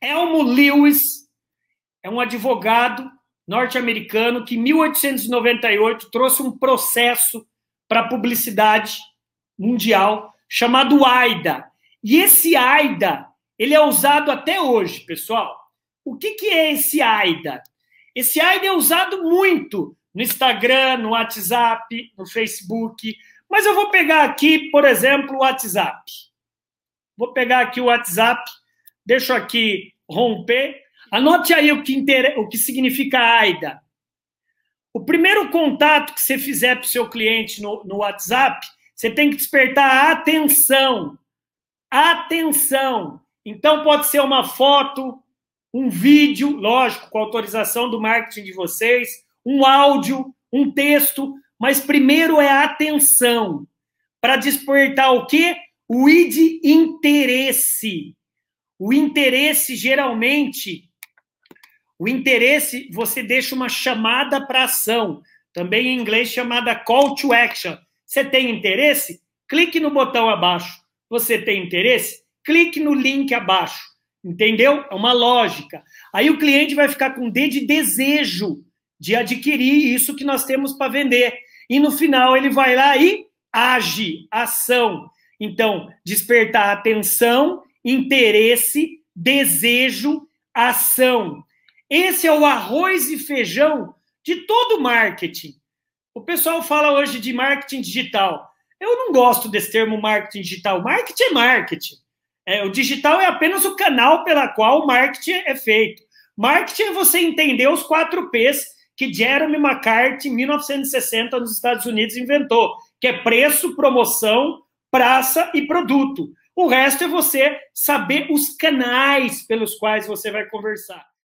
Elmo Lewis é um advogado norte-americano que, em 1898, trouxe um processo para a publicidade mundial chamado AIDA. E esse AIDA, ele é usado até hoje, pessoal. O que, que é esse AIDA? Esse AIDA é usado muito no Instagram, no WhatsApp, no Facebook. Mas eu vou pegar aqui, por exemplo, o WhatsApp. Vou pegar aqui o WhatsApp, deixo aqui romper. Anote aí o que, inter... o que significa AIDA. O primeiro contato que você fizer para o seu cliente no, no WhatsApp, você tem que despertar a atenção. Atenção. Então, pode ser uma foto, um vídeo, lógico, com autorização do marketing de vocês, um áudio, um texto, mas primeiro é a atenção. Para despertar o quê? O id interesse. O interesse, geralmente, o interesse, você deixa uma chamada para ação, também em inglês chamada call to action. Você tem interesse? Clique no botão abaixo. Você tem interesse? Clique no link abaixo. Entendeu? É uma lógica. Aí o cliente vai ficar com D de desejo de adquirir isso que nós temos para vender. E no final ele vai lá e age, ação. Então, despertar atenção, interesse, desejo, ação. Esse é o arroz e feijão de todo marketing. O pessoal fala hoje de marketing digital. Eu não gosto desse termo marketing digital. Marketing é marketing. É, o digital é apenas o canal pela qual o marketing é feito. Marketing é você entender os quatro P's que Jeremy McCarthy, em 1960, nos Estados Unidos, inventou, que é preço, promoção, praça e produto. O resto é você saber os canais pelos quais você vai conversar.